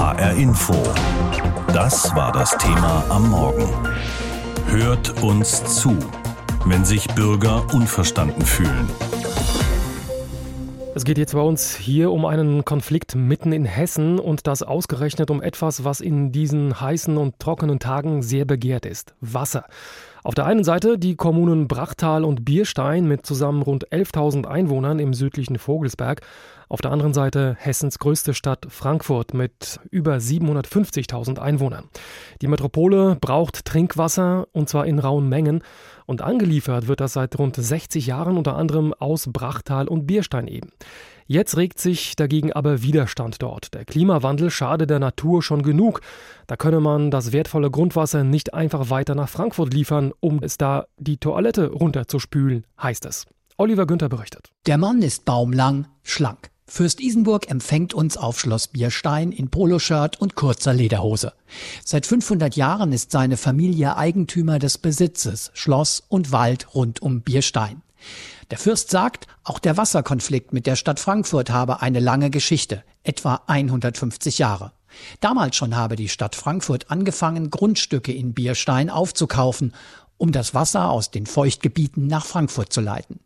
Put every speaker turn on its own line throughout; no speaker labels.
HR Info. Das war das Thema am Morgen. Hört uns zu, wenn sich Bürger unverstanden fühlen.
Es geht jetzt bei uns hier um einen Konflikt mitten in Hessen und das ausgerechnet um etwas, was in diesen heißen und trockenen Tagen sehr begehrt ist. Wasser. Auf der einen Seite die Kommunen Brachtal und Bierstein mit zusammen rund 11.000 Einwohnern im südlichen Vogelsberg. Auf der anderen Seite Hessens größte Stadt Frankfurt mit über 750.000 Einwohnern. Die Metropole braucht Trinkwasser und zwar in rauen Mengen und angeliefert wird das seit rund 60 Jahren unter anderem aus Brachtal und Bierstein eben. Jetzt regt sich dagegen aber Widerstand dort. Der Klimawandel schade der Natur schon genug. Da könne man das wertvolle Grundwasser nicht einfach weiter nach Frankfurt liefern, um es da die Toilette runterzuspülen, heißt es. Oliver Günther berichtet.
Der Mann ist baumlang, schlank. Fürst Isenburg empfängt uns auf Schloss Bierstein in Poloshirt und kurzer Lederhose. Seit 500 Jahren ist seine Familie Eigentümer des Besitzes, Schloss und Wald rund um Bierstein. Der Fürst sagt, auch der Wasserkonflikt mit der Stadt Frankfurt habe eine lange Geschichte, etwa 150 Jahre. Damals schon habe die Stadt Frankfurt angefangen, Grundstücke in Bierstein aufzukaufen, um das Wasser aus den Feuchtgebieten nach Frankfurt zu leiten.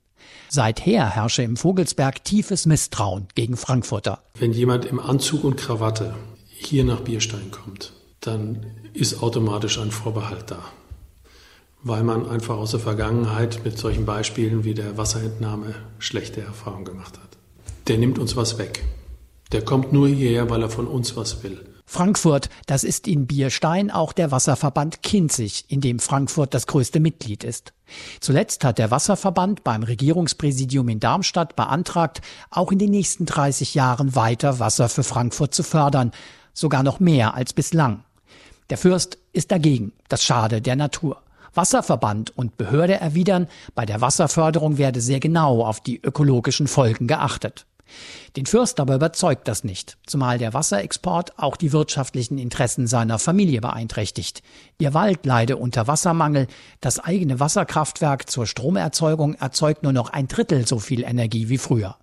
Seither herrsche im Vogelsberg tiefes Misstrauen gegen Frankfurter.
Wenn jemand im Anzug und Krawatte hier nach Bierstein kommt, dann ist automatisch ein Vorbehalt da weil man einfach aus der Vergangenheit mit solchen Beispielen wie der Wasserentnahme schlechte Erfahrungen gemacht hat. Der nimmt uns was weg. Der kommt nur hierher, weil er von uns was will.
Frankfurt, das ist in Bierstein auch der Wasserverband Kinzig, in dem Frankfurt das größte Mitglied ist. Zuletzt hat der Wasserverband beim Regierungspräsidium in Darmstadt beantragt, auch in den nächsten 30 Jahren weiter Wasser für Frankfurt zu fördern, sogar noch mehr als bislang. Der Fürst ist dagegen, das schade der Natur. Wasserverband und Behörde erwidern, bei der Wasserförderung werde sehr genau auf die ökologischen Folgen geachtet. Den Fürst aber überzeugt das nicht, zumal der Wasserexport auch die wirtschaftlichen Interessen seiner Familie beeinträchtigt. Ihr Wald leide unter Wassermangel, das eigene Wasserkraftwerk zur Stromerzeugung erzeugt nur noch ein Drittel so viel Energie wie früher.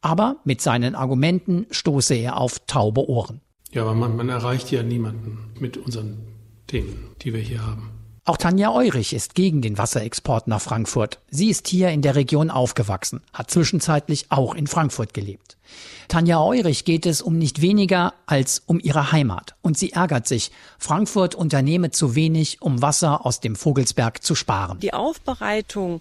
Aber mit seinen Argumenten stoße er auf taube Ohren.
Ja, aber man, man erreicht ja niemanden mit unseren Themen, die wir hier haben.
Auch Tanja Eurich ist gegen den Wasserexport nach Frankfurt. Sie ist hier in der Region aufgewachsen, hat zwischenzeitlich auch in Frankfurt gelebt. Tanja Eurich geht es um nicht weniger als um ihre Heimat. Und sie ärgert sich, Frankfurt unternehme zu wenig, um Wasser aus dem Vogelsberg zu sparen.
Die Aufbereitung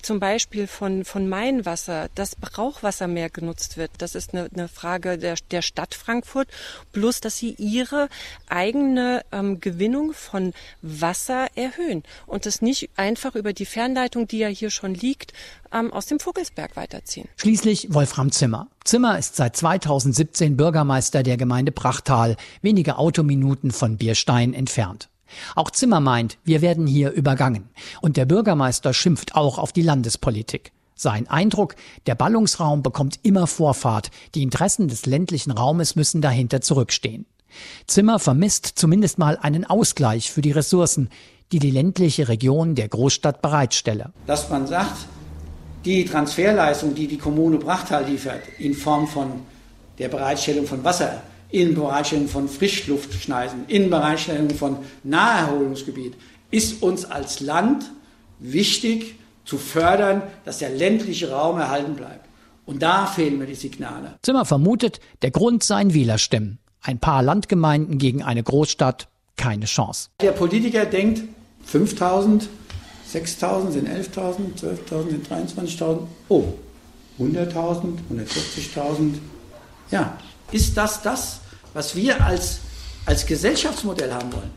zum Beispiel von, von Mainwasser, dass Brauchwasser mehr genutzt wird, das ist eine, eine Frage der, der Stadt Frankfurt. Plus, dass sie ihre eigene ähm, Gewinnung von Wasser erhöhen und das nicht einfach über die Fernleitung, die ja hier schon liegt, ähm, aus dem Vogelsberg weiterziehen.
Schließlich Wolfram Zimmer. Zimmer ist seit 2017 Bürgermeister der Gemeinde Prachtal, wenige Autominuten von Bierstein entfernt. Auch Zimmer meint, wir werden hier übergangen. Und der Bürgermeister schimpft auch auf die Landespolitik. Sein Eindruck, der Ballungsraum bekommt immer Vorfahrt, die Interessen des ländlichen Raumes müssen dahinter zurückstehen. Zimmer vermisst zumindest mal einen Ausgleich für die Ressourcen, die die ländliche Region der Großstadt bereitstelle.
Dass man sagt, die Transferleistung, die die Kommune Brachtal liefert, in Form von der Bereitstellung von Wasser, in Bereitstellung von Frischluftschneisen, in Bereitstellung von Naherholungsgebiet, ist uns als Land wichtig zu fördern, dass der ländliche Raum erhalten bleibt. Und da fehlen mir die Signale.
Zimmer vermutet, der Grund seien Wählerstimmen. Ein paar Landgemeinden gegen eine Großstadt, keine Chance.
Der Politiker denkt, 5000 6.000 sind 11.000, 12.000 sind 23.000. Oh, 100.000, 140.000. Ja, ist das das, was wir als, als Gesellschaftsmodell haben wollen?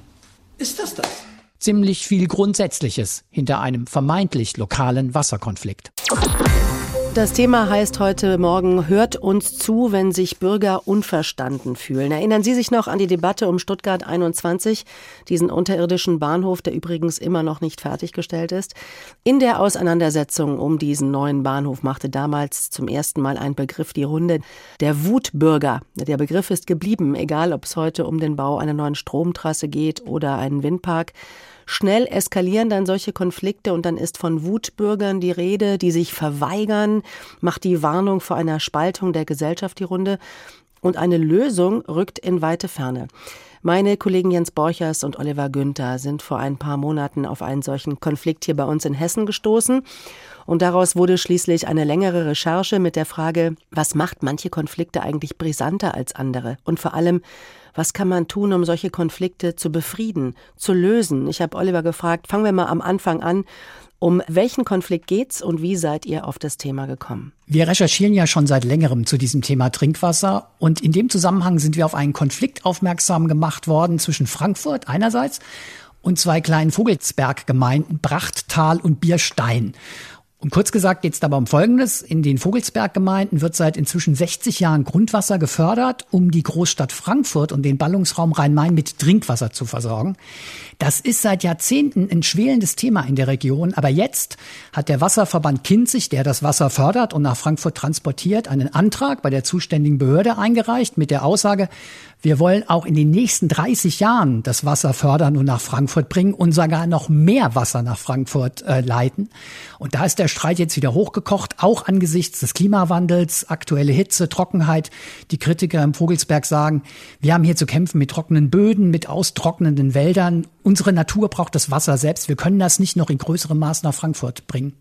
Ist das das?
Ziemlich viel Grundsätzliches hinter einem vermeintlich lokalen Wasserkonflikt.
Das Thema heißt heute Morgen, hört uns zu, wenn sich Bürger unverstanden fühlen. Erinnern Sie sich noch an die Debatte um Stuttgart 21, diesen unterirdischen Bahnhof, der übrigens immer noch nicht fertiggestellt ist? In der Auseinandersetzung um diesen neuen Bahnhof machte damals zum ersten Mal ein Begriff die Runde, der Wutbürger. Der Begriff ist geblieben, egal ob es heute um den Bau einer neuen Stromtrasse geht oder einen Windpark. Schnell eskalieren dann solche Konflikte und dann ist von Wutbürgern die Rede, die sich verweigern, macht die Warnung vor einer Spaltung der Gesellschaft die Runde. und eine Lösung rückt in weite Ferne. Meine Kollegen Jens Borchers und Oliver Günther sind vor ein paar Monaten auf einen solchen Konflikt hier bei uns in Hessen gestoßen. Und daraus wurde schließlich eine längere Recherche mit der Frage, was macht manche Konflikte eigentlich brisanter als andere? Und vor allem, was kann man tun, um solche Konflikte zu befrieden, zu lösen? Ich habe Oliver gefragt, fangen wir mal am Anfang an. Um welchen Konflikt geht's und wie seid ihr auf das Thema gekommen?
Wir recherchieren ja schon seit längerem zu diesem Thema Trinkwasser und in dem Zusammenhang sind wir auf einen Konflikt aufmerksam gemacht worden zwischen Frankfurt einerseits und zwei kleinen Vogelsberggemeinden Brachttal und Bierstein. Und kurz gesagt geht es dabei um Folgendes. In den Vogelsberggemeinden wird seit inzwischen 60 Jahren Grundwasser gefördert, um die Großstadt Frankfurt und den Ballungsraum Rhein-Main mit Trinkwasser zu versorgen. Das ist seit Jahrzehnten ein schwelendes Thema in der Region. Aber jetzt hat der Wasserverband Kinzig, der das Wasser fördert und nach Frankfurt transportiert, einen Antrag bei der zuständigen Behörde eingereicht mit der Aussage, wir wollen auch in den nächsten 30 Jahren das Wasser fördern und nach Frankfurt bringen und sogar noch mehr Wasser nach Frankfurt äh, leiten. Und da ist der Streit jetzt wieder hochgekocht, auch angesichts des Klimawandels, aktuelle Hitze, Trockenheit. Die Kritiker im Vogelsberg sagen, wir haben hier zu kämpfen mit trockenen Böden, mit austrocknenden Wäldern Unsere Natur braucht das Wasser selbst. Wir können das nicht noch in größerem Maß nach Frankfurt bringen.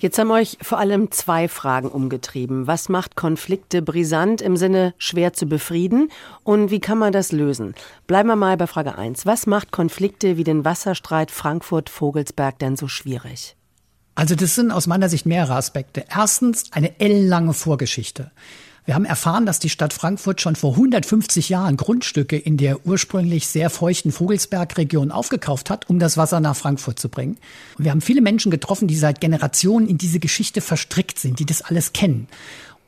Jetzt haben euch vor allem zwei Fragen umgetrieben. Was macht Konflikte brisant im Sinne schwer zu befrieden? Und wie kann man das lösen? Bleiben wir mal bei Frage 1. Was macht Konflikte wie den Wasserstreit Frankfurt-Vogelsberg denn so schwierig?
Also das sind aus meiner Sicht mehrere Aspekte. Erstens eine ellenlange Vorgeschichte. Wir haben erfahren, dass die Stadt Frankfurt schon vor 150 Jahren Grundstücke in der ursprünglich sehr feuchten Vogelsbergregion aufgekauft hat, um das Wasser nach Frankfurt zu bringen. Und wir haben viele Menschen getroffen, die seit Generationen in diese Geschichte verstrickt sind, die das alles kennen.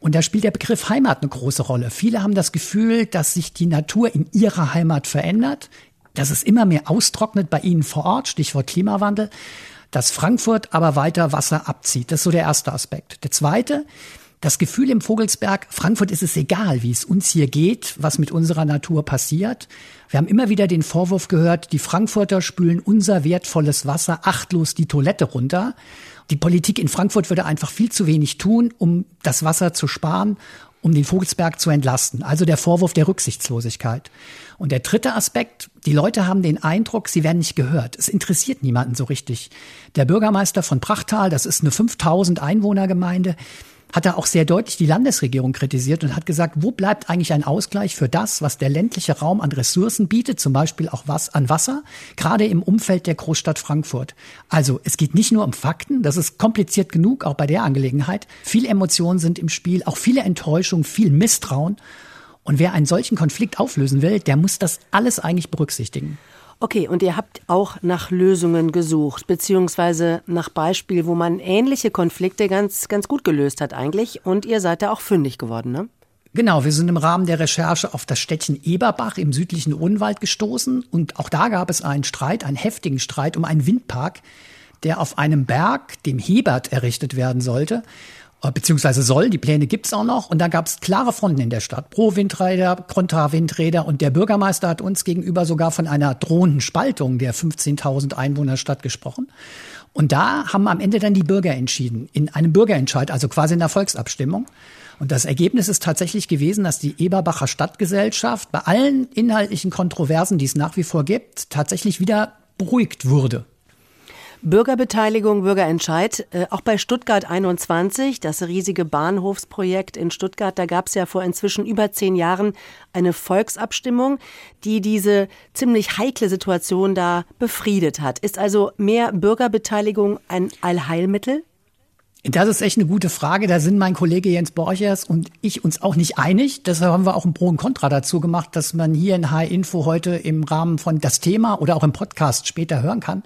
Und da spielt der Begriff Heimat eine große Rolle. Viele haben das Gefühl, dass sich die Natur in ihrer Heimat verändert, dass es immer mehr austrocknet bei ihnen vor Ort, Stichwort Klimawandel, dass Frankfurt aber weiter Wasser abzieht. Das ist so der erste Aspekt. Der zweite, das Gefühl im Vogelsberg, Frankfurt ist es egal, wie es uns hier geht, was mit unserer Natur passiert. Wir haben immer wieder den Vorwurf gehört, die Frankfurter spülen unser wertvolles Wasser achtlos die Toilette runter. Die Politik in Frankfurt würde einfach viel zu wenig tun, um das Wasser zu sparen, um den Vogelsberg zu entlasten. Also der Vorwurf der Rücksichtslosigkeit. Und der dritte Aspekt, die Leute haben den Eindruck, sie werden nicht gehört. Es interessiert niemanden so richtig. Der Bürgermeister von Prachtal, das ist eine 5000 Einwohnergemeinde, hat er auch sehr deutlich die Landesregierung kritisiert und hat gesagt, wo bleibt eigentlich ein Ausgleich für das, was der ländliche Raum an Ressourcen bietet, zum Beispiel auch was an Wasser, gerade im Umfeld der Großstadt Frankfurt. Also es geht nicht nur um Fakten, das ist kompliziert genug, auch bei der Angelegenheit. Viele Emotionen sind im Spiel, auch viele Enttäuschung, viel Misstrauen. Und wer einen solchen Konflikt auflösen will, der muss das alles eigentlich berücksichtigen.
Okay, und ihr habt auch nach Lösungen gesucht, beziehungsweise nach Beispiel, wo man ähnliche Konflikte ganz, ganz gut gelöst hat eigentlich. Und ihr seid da auch fündig geworden, ne?
Genau, wir sind im Rahmen der Recherche auf das Städtchen Eberbach im südlichen Odenwald gestoßen. Und auch da gab es einen Streit, einen heftigen Streit um einen Windpark, der auf einem Berg, dem Hebert, errichtet werden sollte. Beziehungsweise soll, die Pläne gibt's auch noch. Und da gab's klare Fronten in der Stadt. Pro Windräder, Kontra Windräder. Und der Bürgermeister hat uns gegenüber sogar von einer drohenden Spaltung der 15.000 Einwohnerstadt gesprochen. Und da haben am Ende dann die Bürger entschieden, in einem Bürgerentscheid, also quasi in der Volksabstimmung. Und das Ergebnis ist tatsächlich gewesen, dass die Eberbacher Stadtgesellschaft bei allen inhaltlichen Kontroversen, die es nach wie vor gibt, tatsächlich wieder beruhigt wurde.
Bürgerbeteiligung, Bürgerentscheid. Äh, auch bei Stuttgart 21, das riesige Bahnhofsprojekt in Stuttgart, da gab es ja vor inzwischen über zehn Jahren eine Volksabstimmung, die diese ziemlich heikle Situation da befriedet hat. Ist also mehr Bürgerbeteiligung ein Allheilmittel?
Das ist echt eine gute Frage. Da sind mein Kollege Jens Borchers und ich uns auch nicht einig. Deshalb haben wir auch ein Pro und Contra dazu gemacht, dass man hier in High Info heute im Rahmen von das Thema oder auch im Podcast später hören kann.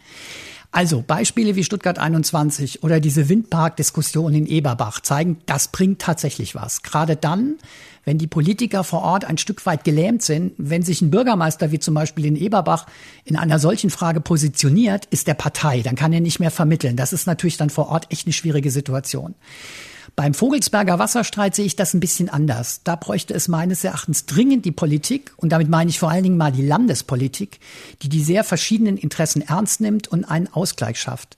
Also Beispiele wie Stuttgart 21 oder diese Windparkdiskussion in Eberbach zeigen, das bringt tatsächlich was. Gerade dann, wenn die Politiker vor Ort ein Stück weit gelähmt sind, wenn sich ein Bürgermeister wie zum Beispiel in Eberbach in einer solchen Frage positioniert, ist der Partei, dann kann er nicht mehr vermitteln. Das ist natürlich dann vor Ort echt eine schwierige Situation. Beim Vogelsberger Wasserstreit sehe ich das ein bisschen anders. Da bräuchte es meines Erachtens dringend die Politik, und damit meine ich vor allen Dingen mal die Landespolitik, die die sehr verschiedenen Interessen ernst nimmt und einen Ausgleich schafft.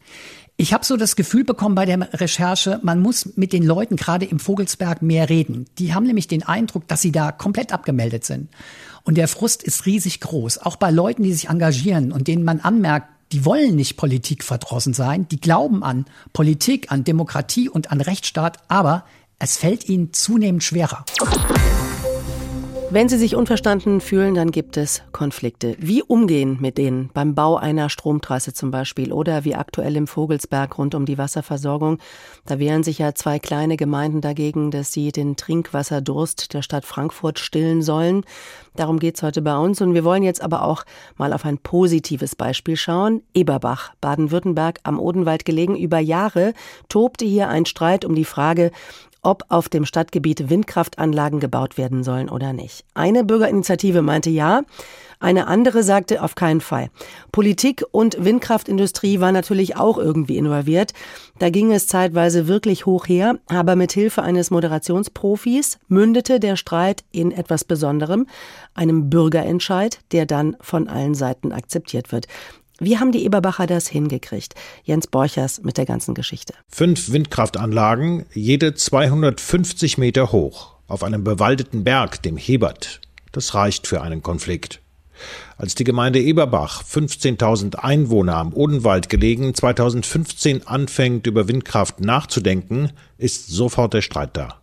Ich habe so das Gefühl bekommen bei der Recherche, man muss mit den Leuten gerade im Vogelsberg mehr reden. Die haben nämlich den Eindruck, dass sie da komplett abgemeldet sind. Und der Frust ist riesig groß, auch bei Leuten, die sich engagieren und denen man anmerkt, die wollen nicht Politik verdrossen sein, die glauben an Politik, an Demokratie und an Rechtsstaat, aber es fällt ihnen zunehmend schwerer.
Wenn Sie sich unverstanden fühlen, dann gibt es Konflikte. Wie umgehen mit denen beim Bau einer Stromtrasse zum Beispiel oder wie aktuell im Vogelsberg rund um die Wasserversorgung? Da wehren sich ja zwei kleine Gemeinden dagegen, dass sie den Trinkwasserdurst der Stadt Frankfurt stillen sollen. Darum geht's heute bei uns und wir wollen jetzt aber auch mal auf ein positives Beispiel schauen. Eberbach, Baden-Württemberg, am Odenwald gelegen. Über Jahre tobte hier ein Streit um die Frage, ob auf dem Stadtgebiet Windkraftanlagen gebaut werden sollen oder nicht. Eine Bürgerinitiative meinte ja, eine andere sagte auf keinen Fall. Politik und Windkraftindustrie war natürlich auch irgendwie involviert. Da ging es zeitweise wirklich hoch her, aber mit Hilfe eines Moderationsprofis mündete der Streit in etwas Besonderem, einem Bürgerentscheid, der dann von allen Seiten akzeptiert wird. Wie haben die Eberbacher das hingekriegt? Jens Borchers mit der ganzen Geschichte.
Fünf Windkraftanlagen, jede 250 Meter hoch, auf einem bewaldeten Berg, dem Hebert. Das reicht für einen Konflikt. Als die Gemeinde Eberbach, 15.000 Einwohner am Odenwald gelegen, 2015 anfängt, über Windkraft nachzudenken, ist sofort der Streit da.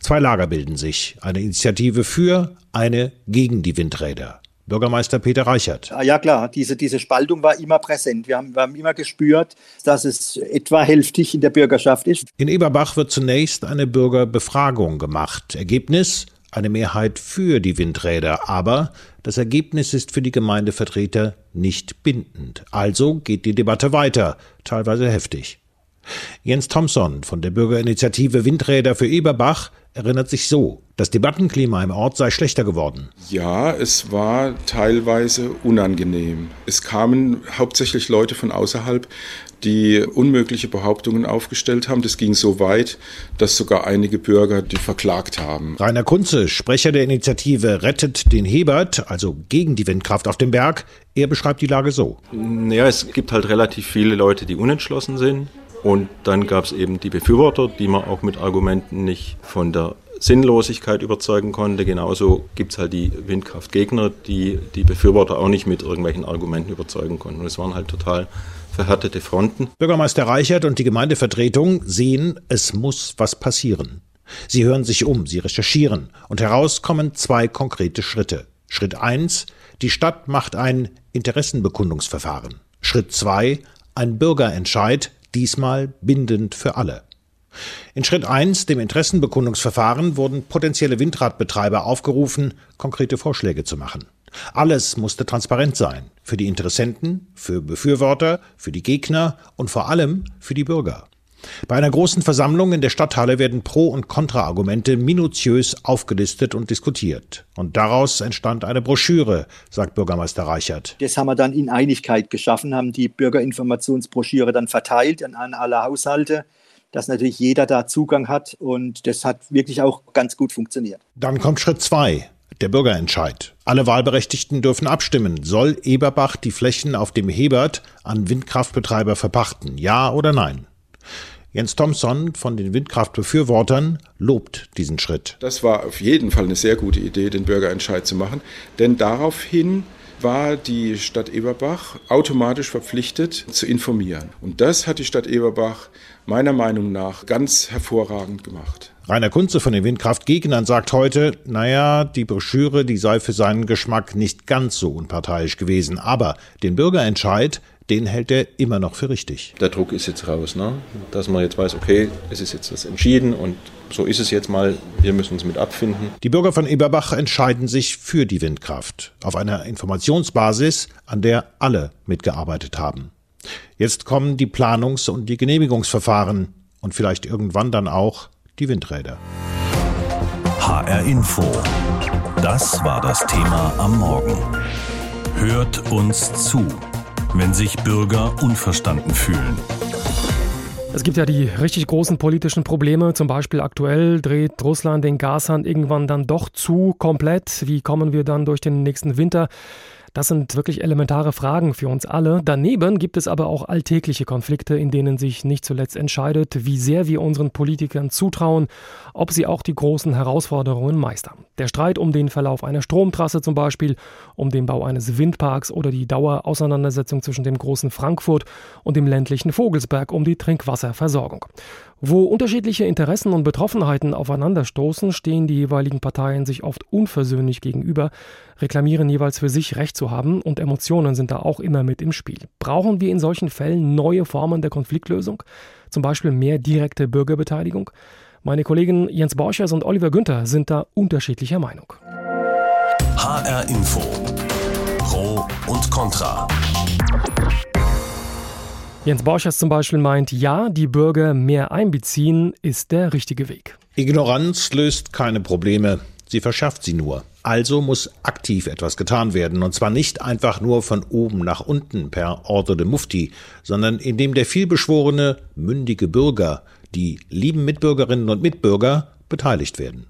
Zwei Lager bilden sich, eine Initiative für, eine gegen die Windräder. Bürgermeister Peter Reichert.
Ah, ja klar, diese, diese Spaltung war immer präsent. Wir haben, wir haben immer gespürt, dass es etwa hälftig in der Bürgerschaft ist.
In Eberbach wird zunächst eine Bürgerbefragung gemacht. Ergebnis? Eine Mehrheit für die Windräder, aber das Ergebnis ist für die Gemeindevertreter nicht bindend. Also geht die Debatte weiter, teilweise heftig. Jens Thompson von der Bürgerinitiative Windräder für Eberbach erinnert sich so, das Debattenklima im Ort sei schlechter geworden.
Ja, es war teilweise unangenehm. Es kamen hauptsächlich Leute von außerhalb, die unmögliche Behauptungen aufgestellt haben. Das ging so weit, dass sogar einige Bürger die verklagt haben.
Rainer Kunze, Sprecher der Initiative Rettet den Hebert, also gegen die Windkraft auf dem Berg, er beschreibt die Lage so.
Ja, es gibt halt relativ viele Leute, die unentschlossen sind. Und dann gab es eben die Befürworter, die man auch mit Argumenten nicht von der Sinnlosigkeit überzeugen konnte. Genauso gibt es halt die Windkraftgegner, die die Befürworter auch nicht mit irgendwelchen Argumenten überzeugen konnten. Und es waren halt total verhärtete Fronten.
Bürgermeister Reichert und die Gemeindevertretung sehen, es muss was passieren. Sie hören sich um, sie recherchieren und heraus kommen zwei konkrete Schritte. Schritt eins: Die Stadt macht ein Interessenbekundungsverfahren. Schritt zwei: Ein Bürgerentscheid, diesmal bindend für alle. In Schritt 1, dem Interessenbekundungsverfahren, wurden potenzielle Windradbetreiber aufgerufen, konkrete Vorschläge zu machen. Alles musste transparent sein, für die Interessenten, für Befürworter, für die Gegner und vor allem für die Bürger. Bei einer großen Versammlung in der Stadthalle werden Pro- und Kontraargumente minutiös aufgelistet und diskutiert. Und daraus entstand eine Broschüre, sagt Bürgermeister Reichert.
Das haben wir dann in Einigkeit geschaffen, haben die Bürgerinformationsbroschüre dann verteilt an, alle Haushalte dass natürlich jeder da Zugang hat und das hat wirklich auch ganz gut funktioniert.
Dann kommt Schritt zwei. Der Bürgerentscheid. Alle Wahlberechtigten dürfen abstimmen. Soll Eberbach die Flächen auf dem Hebert an Windkraftbetreiber verpachten? Ja oder nein? Jens Thompson von den Windkraftbefürwortern lobt diesen Schritt.
Das war auf jeden Fall eine sehr gute Idee, den Bürgerentscheid zu machen, denn daraufhin war die Stadt Eberbach automatisch verpflichtet zu informieren. Und das hat die Stadt Eberbach meiner Meinung nach ganz hervorragend gemacht.
Rainer Kunze von den Windkraftgegnern sagt heute, naja, die Broschüre, die sei für seinen Geschmack nicht ganz so unparteiisch gewesen, aber den Bürgerentscheid, den hält er immer noch für richtig.
Der Druck ist jetzt raus, ne? dass man jetzt weiß, okay, es ist jetzt das entschieden und so ist es jetzt mal, wir müssen uns mit abfinden.
Die Bürger von Eberbach entscheiden sich für die Windkraft auf einer Informationsbasis, an der alle mitgearbeitet haben. Jetzt kommen die Planungs- und die Genehmigungsverfahren und vielleicht irgendwann dann auch die Windräder.
HR Info. Das war das Thema am Morgen. Hört uns zu wenn sich Bürger unverstanden fühlen.
Es gibt ja die richtig großen politischen Probleme. Zum Beispiel aktuell dreht Russland den Gashahn irgendwann dann doch zu, komplett. Wie kommen wir dann durch den nächsten Winter? Das sind wirklich elementare Fragen für uns alle. Daneben gibt es aber auch alltägliche Konflikte, in denen sich nicht zuletzt entscheidet, wie sehr wir unseren Politikern zutrauen, ob sie auch die großen Herausforderungen meistern. Der Streit um den Verlauf einer Stromtrasse zum Beispiel, um den Bau eines Windparks oder die Dauerauseinandersetzung zwischen dem großen Frankfurt und dem ländlichen Vogelsberg um die Trinkwasserversorgung. Wo unterschiedliche Interessen und Betroffenheiten aufeinanderstoßen, stehen die jeweiligen Parteien sich oft unversöhnlich gegenüber, reklamieren jeweils für sich Recht zu haben und Emotionen sind da auch immer mit im Spiel. Brauchen wir in solchen Fällen neue Formen der Konfliktlösung? Zum Beispiel mehr direkte Bürgerbeteiligung? Meine Kollegen Jens Borchers und Oliver Günther sind da unterschiedlicher Meinung.
HR Info. Pro und Contra.
Jens Borchers zum Beispiel meint, ja, die Bürger mehr einbeziehen ist der richtige Weg.
Ignoranz löst keine Probleme, sie verschafft sie nur. Also muss aktiv etwas getan werden, und zwar nicht einfach nur von oben nach unten per Ordre de Mufti, sondern indem der vielbeschworene, mündige Bürger, die lieben Mitbürgerinnen und Mitbürger, beteiligt werden.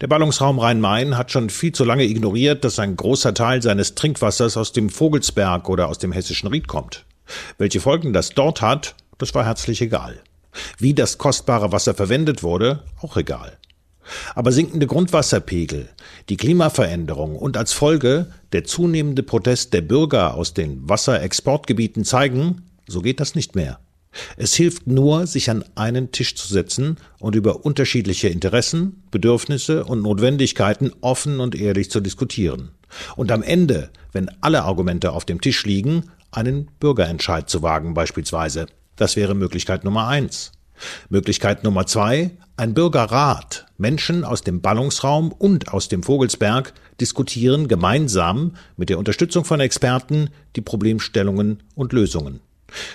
Der Ballungsraum Rhein-Main hat schon viel zu lange ignoriert, dass ein großer Teil seines Trinkwassers aus dem Vogelsberg oder aus dem hessischen Ried kommt. Welche Folgen das dort hat, das war herzlich egal. Wie das kostbare Wasser verwendet wurde, auch egal. Aber sinkende Grundwasserpegel, die Klimaveränderung und als Folge der zunehmende Protest der Bürger aus den Wasserexportgebieten zeigen, so geht das nicht mehr. Es hilft nur, sich an einen Tisch zu setzen und über unterschiedliche Interessen, Bedürfnisse und Notwendigkeiten offen und ehrlich zu diskutieren. Und am Ende, wenn alle Argumente auf dem Tisch liegen, einen Bürgerentscheid zu wagen beispielsweise. Das wäre Möglichkeit Nummer eins. Möglichkeit Nummer zwei, ein Bürgerrat. Menschen aus dem Ballungsraum und aus dem Vogelsberg diskutieren gemeinsam mit der Unterstützung von Experten die Problemstellungen und Lösungen.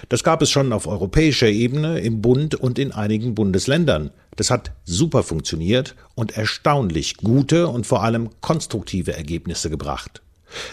Das gab es schon auf europäischer Ebene, im Bund und in einigen Bundesländern. Das hat super funktioniert und erstaunlich gute und vor allem konstruktive Ergebnisse gebracht.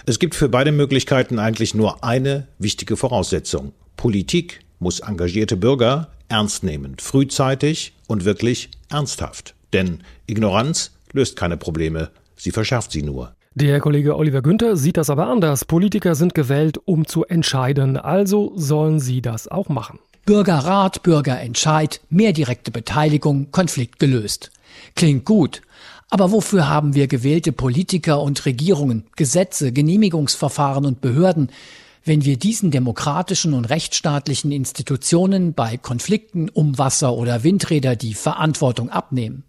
Es gibt für beide Möglichkeiten eigentlich nur eine wichtige Voraussetzung. Politik muss engagierte Bürger ernst nehmen, frühzeitig und wirklich ernsthaft. Denn Ignoranz löst keine Probleme, sie verschärft sie nur.
Der Kollege Oliver Günther sieht das aber anders. Politiker sind gewählt, um zu entscheiden, also sollen sie das auch machen.
Bürgerrat, Bürgerentscheid, mehr direkte Beteiligung, Konflikt gelöst. Klingt gut, aber wofür haben wir gewählte Politiker und Regierungen, Gesetze, Genehmigungsverfahren und Behörden, wenn wir diesen demokratischen und rechtsstaatlichen Institutionen bei Konflikten um Wasser oder Windräder die Verantwortung abnehmen?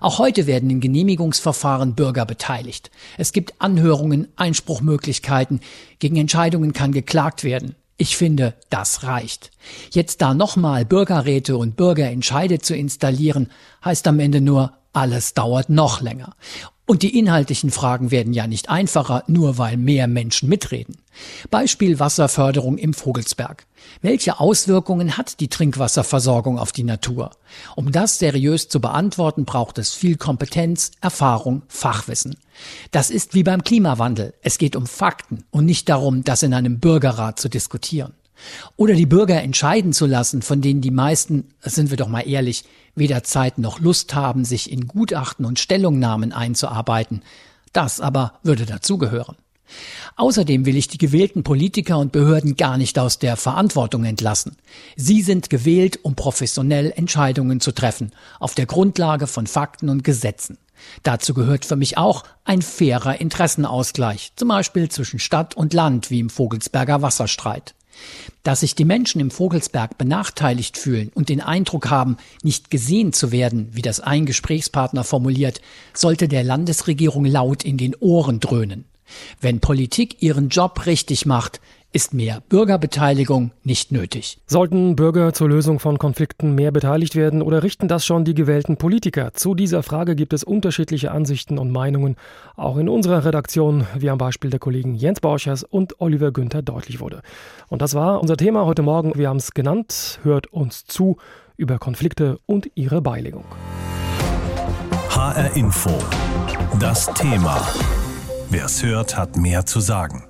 Auch heute werden in Genehmigungsverfahren Bürger beteiligt. Es gibt Anhörungen, Einspruchmöglichkeiten, gegen Entscheidungen kann geklagt werden. Ich finde, das reicht. Jetzt da nochmal Bürgerräte und Bürgerentscheide zu installieren, heißt am Ende nur, alles dauert noch länger. Und die inhaltlichen Fragen werden ja nicht einfacher, nur weil mehr Menschen mitreden. Beispiel Wasserförderung im Vogelsberg. Welche Auswirkungen hat die Trinkwasserversorgung auf die Natur? Um das seriös zu beantworten, braucht es viel Kompetenz, Erfahrung, Fachwissen. Das ist wie beim Klimawandel. Es geht um Fakten und nicht darum, das in einem Bürgerrat zu diskutieren. Oder die Bürger entscheiden zu lassen, von denen die meisten, sind wir doch mal ehrlich, weder Zeit noch Lust haben, sich in Gutachten und Stellungnahmen einzuarbeiten. Das aber würde dazugehören. Außerdem will ich die gewählten Politiker und Behörden gar nicht aus der Verantwortung entlassen. Sie sind gewählt, um professionell Entscheidungen zu treffen, auf der Grundlage von Fakten und Gesetzen. Dazu gehört für mich auch ein fairer Interessenausgleich, zum Beispiel zwischen Stadt und Land wie im Vogelsberger Wasserstreit. Dass sich die Menschen im Vogelsberg benachteiligt fühlen und den Eindruck haben, nicht gesehen zu werden, wie das ein Gesprächspartner formuliert, sollte der Landesregierung laut in den Ohren dröhnen. Wenn Politik ihren Job richtig macht, ist mehr Bürgerbeteiligung nicht nötig.
Sollten Bürger zur Lösung von Konflikten mehr beteiligt werden oder richten das schon die gewählten Politiker? Zu dieser Frage gibt es unterschiedliche Ansichten und Meinungen, auch in unserer Redaktion, wie am Beispiel der Kollegen Jens Borchers und Oliver Günther deutlich wurde. Und das war unser Thema heute Morgen. Wir haben es genannt. Hört uns zu über Konflikte und ihre Beilegung.
HR Info. Das Thema. Wer es hört, hat mehr zu sagen.